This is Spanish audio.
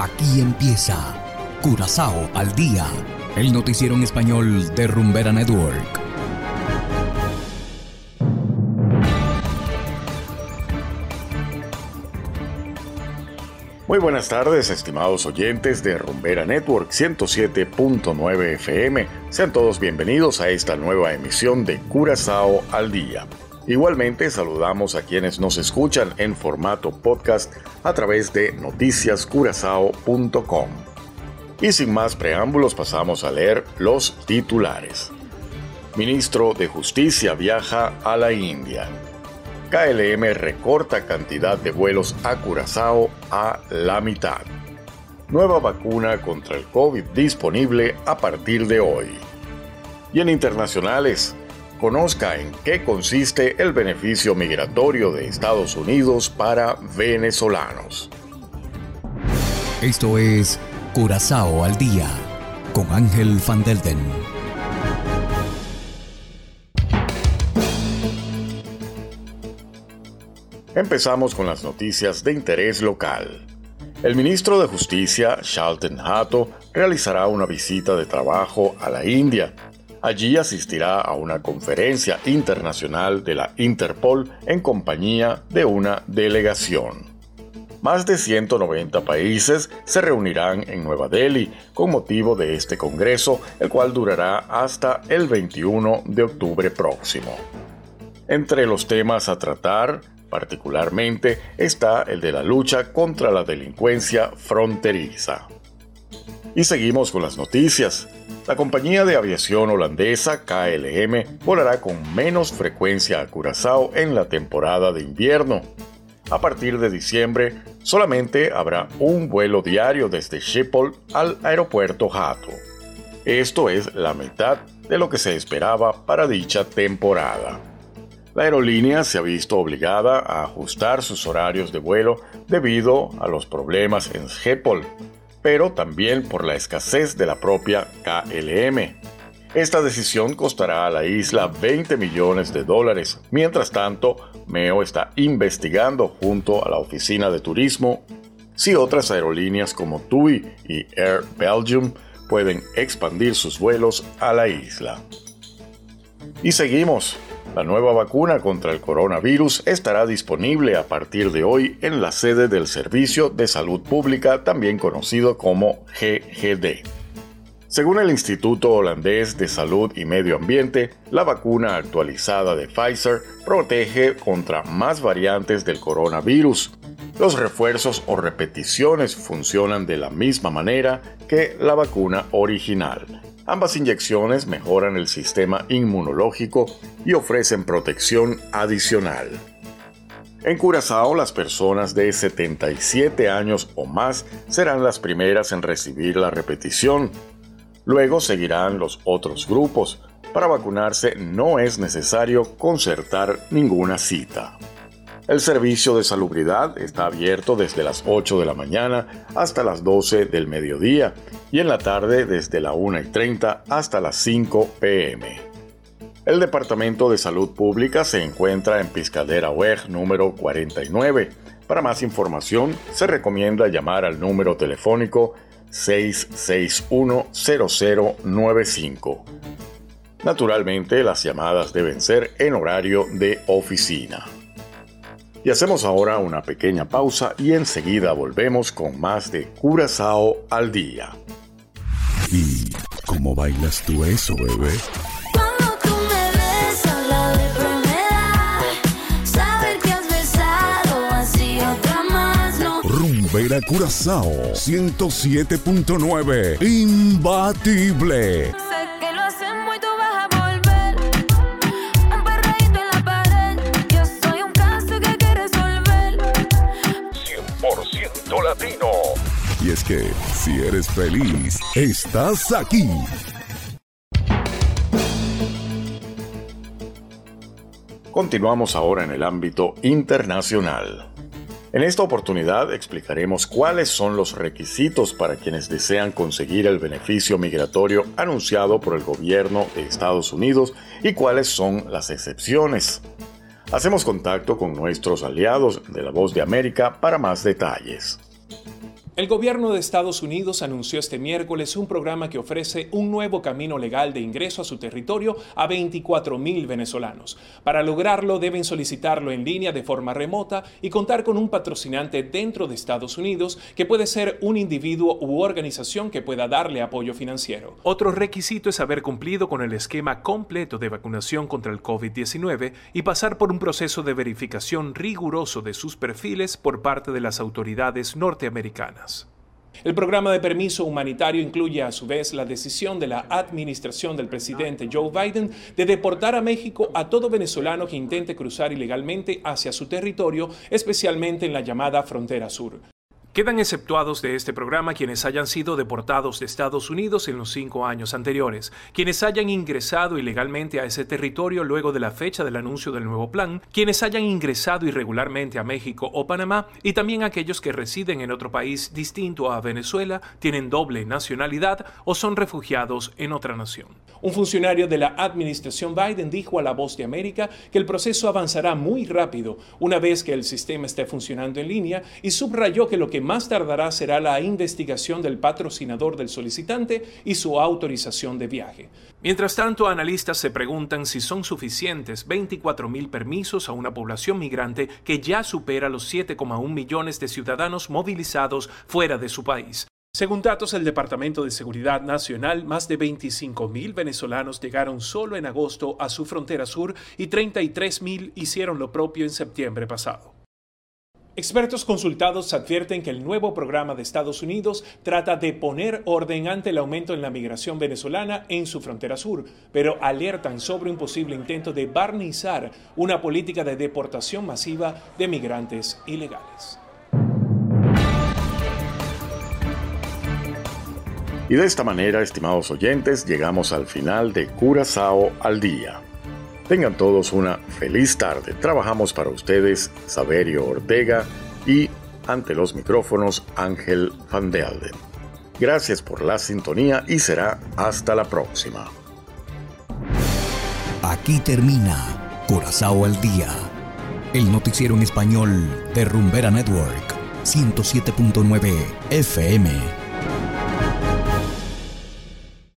Aquí empieza Curazao al día, el noticiero en español de Rumbera Network. Muy buenas tardes, estimados oyentes de Rumbera Network 107.9 FM. Sean todos bienvenidos a esta nueva emisión de Curazao al día. Igualmente saludamos a quienes nos escuchan en formato podcast a través de noticiascurazao.com. Y sin más preámbulos pasamos a leer los titulares. Ministro de Justicia viaja a la India. KLM recorta cantidad de vuelos a Curazao a la mitad. Nueva vacuna contra el COVID disponible a partir de hoy. Y en internacionales, conozca en qué consiste el beneficio migratorio de Estados Unidos para venezolanos. Esto es Curazao al día con Ángel Van Delden. Empezamos con las noticias de interés local. El ministro de Justicia, Shalten Hato, realizará una visita de trabajo a la India Allí asistirá a una conferencia internacional de la Interpol en compañía de una delegación. Más de 190 países se reunirán en Nueva Delhi con motivo de este Congreso, el cual durará hasta el 21 de octubre próximo. Entre los temas a tratar, particularmente, está el de la lucha contra la delincuencia fronteriza. Y seguimos con las noticias. La compañía de aviación holandesa KLM volará con menos frecuencia a Curazao en la temporada de invierno. A partir de diciembre, solamente habrá un vuelo diario desde Schiphol al aeropuerto Hato. Esto es la mitad de lo que se esperaba para dicha temporada. La aerolínea se ha visto obligada a ajustar sus horarios de vuelo debido a los problemas en Schiphol, pero también por la escasez de la propia KLM. Esta decisión costará a la isla 20 millones de dólares. Mientras tanto, MEO está investigando junto a la Oficina de Turismo si otras aerolíneas como TUI y Air Belgium pueden expandir sus vuelos a la isla. Y seguimos. La nueva vacuna contra el coronavirus estará disponible a partir de hoy en la sede del Servicio de Salud Pública, también conocido como GGD. Según el Instituto Holandés de Salud y Medio Ambiente, la vacuna actualizada de Pfizer protege contra más variantes del coronavirus. Los refuerzos o repeticiones funcionan de la misma manera que la vacuna original. Ambas inyecciones mejoran el sistema inmunológico y ofrecen protección adicional. En Curazao, las personas de 77 años o más serán las primeras en recibir la repetición. Luego seguirán los otros grupos. Para vacunarse no es necesario concertar ninguna cita. El servicio de salubridad está abierto desde las 8 de la mañana hasta las 12 del mediodía y en la tarde desde la 1 y 30 hasta las 5 pm. El Departamento de Salud Pública se encuentra en Piscadera WEG número 49. Para más información, se recomienda llamar al número telefónico 661-0095. Naturalmente, las llamadas deben ser en horario de oficina. Y hacemos ahora una pequeña pausa y enseguida volvemos con más de Curazao al día. ¿Y cómo bailas tú eso, bebé? Cuando tú me besas latino. Y es que si eres feliz, estás aquí. Continuamos ahora en el ámbito internacional. En esta oportunidad explicaremos cuáles son los requisitos para quienes desean conseguir el beneficio migratorio anunciado por el gobierno de Estados Unidos y cuáles son las excepciones. Hacemos contacto con nuestros aliados de la Voz de América para más detalles. El gobierno de Estados Unidos anunció este miércoles un programa que ofrece un nuevo camino legal de ingreso a su territorio a 24.000 venezolanos. Para lograrlo deben solicitarlo en línea de forma remota y contar con un patrocinante dentro de Estados Unidos que puede ser un individuo u organización que pueda darle apoyo financiero. Otro requisito es haber cumplido con el esquema completo de vacunación contra el COVID-19 y pasar por un proceso de verificación riguroso de sus perfiles por parte de las autoridades norteamericanas. El programa de permiso humanitario incluye a su vez la decisión de la administración del presidente Joe Biden de deportar a México a todo venezolano que intente cruzar ilegalmente hacia su territorio, especialmente en la llamada frontera sur. Quedan exceptuados de este programa quienes hayan sido deportados de Estados Unidos en los cinco años anteriores, quienes hayan ingresado ilegalmente a ese territorio luego de la fecha del anuncio del nuevo plan, quienes hayan ingresado irregularmente a México o Panamá y también aquellos que residen en otro país distinto a Venezuela, tienen doble nacionalidad o son refugiados en otra nación. Un funcionario de la administración Biden dijo a La Voz de América que el proceso avanzará muy rápido una vez que el sistema esté funcionando en línea y subrayó que lo que más tardará será la investigación del patrocinador del solicitante y su autorización de viaje. Mientras tanto, analistas se preguntan si son suficientes 24.000 permisos a una población migrante que ya supera los 7,1 millones de ciudadanos movilizados fuera de su país. Según datos del Departamento de Seguridad Nacional, más de 25.000 venezolanos llegaron solo en agosto a su frontera sur y 33.000 hicieron lo propio en septiembre pasado. Expertos consultados advierten que el nuevo programa de Estados Unidos trata de poner orden ante el aumento en la migración venezolana en su frontera sur, pero alertan sobre un posible intento de barnizar una política de deportación masiva de migrantes ilegales. Y de esta manera, estimados oyentes, llegamos al final de Curazao al día. Tengan todos una feliz tarde. Trabajamos para ustedes Saberio Ortega y ante los micrófonos Ángel Van de Alden. Gracias por la sintonía y será hasta la próxima. Aquí termina Curazao al día, el noticiero en español de Rumbera Network 107.9 FM.